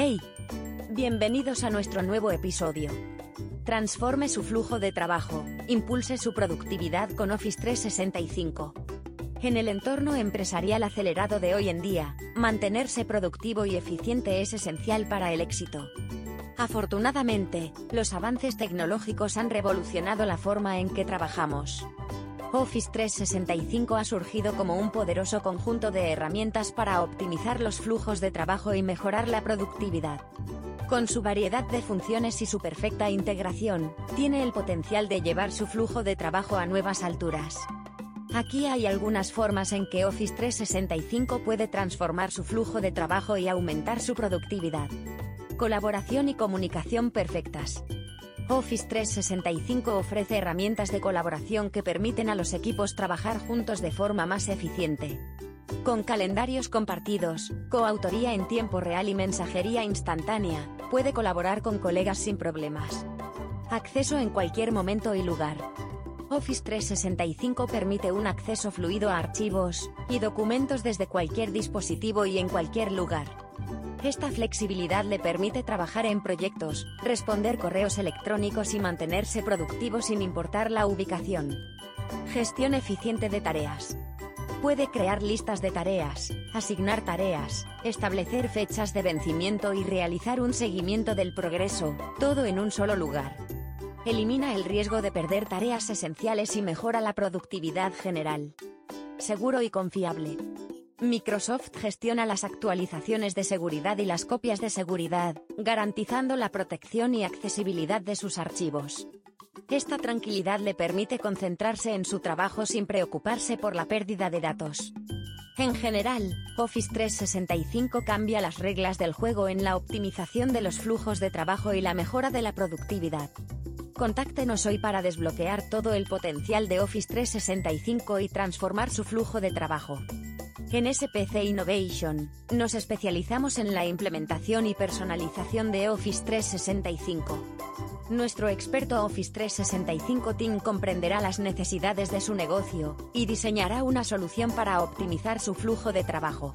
¡Hey! Bienvenidos a nuestro nuevo episodio. Transforme su flujo de trabajo, impulse su productividad con Office 365. En el entorno empresarial acelerado de hoy en día, mantenerse productivo y eficiente es esencial para el éxito. Afortunadamente, los avances tecnológicos han revolucionado la forma en que trabajamos. Office 365 ha surgido como un poderoso conjunto de herramientas para optimizar los flujos de trabajo y mejorar la productividad. Con su variedad de funciones y su perfecta integración, tiene el potencial de llevar su flujo de trabajo a nuevas alturas. Aquí hay algunas formas en que Office 365 puede transformar su flujo de trabajo y aumentar su productividad. Colaboración y comunicación perfectas. Office 365 ofrece herramientas de colaboración que permiten a los equipos trabajar juntos de forma más eficiente. Con calendarios compartidos, coautoría en tiempo real y mensajería instantánea, puede colaborar con colegas sin problemas. Acceso en cualquier momento y lugar. Office 365 permite un acceso fluido a archivos y documentos desde cualquier dispositivo y en cualquier lugar. Esta flexibilidad le permite trabajar en proyectos, responder correos electrónicos y mantenerse productivo sin importar la ubicación. Gestión eficiente de tareas. Puede crear listas de tareas, asignar tareas, establecer fechas de vencimiento y realizar un seguimiento del progreso, todo en un solo lugar. Elimina el riesgo de perder tareas esenciales y mejora la productividad general. Seguro y confiable. Microsoft gestiona las actualizaciones de seguridad y las copias de seguridad, garantizando la protección y accesibilidad de sus archivos. Esta tranquilidad le permite concentrarse en su trabajo sin preocuparse por la pérdida de datos. En general, Office 365 cambia las reglas del juego en la optimización de los flujos de trabajo y la mejora de la productividad. Contáctenos hoy para desbloquear todo el potencial de Office 365 y transformar su flujo de trabajo. En SPC Innovation, nos especializamos en la implementación y personalización de Office 365. Nuestro experto Office 365 Team comprenderá las necesidades de su negocio y diseñará una solución para optimizar su flujo de trabajo.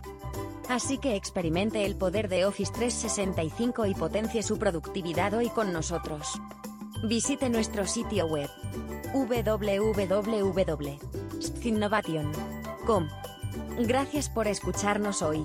Así que experimente el poder de Office 365 y potencie su productividad hoy con nosotros. Visite nuestro sitio web www.innovation.com Gracias por escucharnos hoy.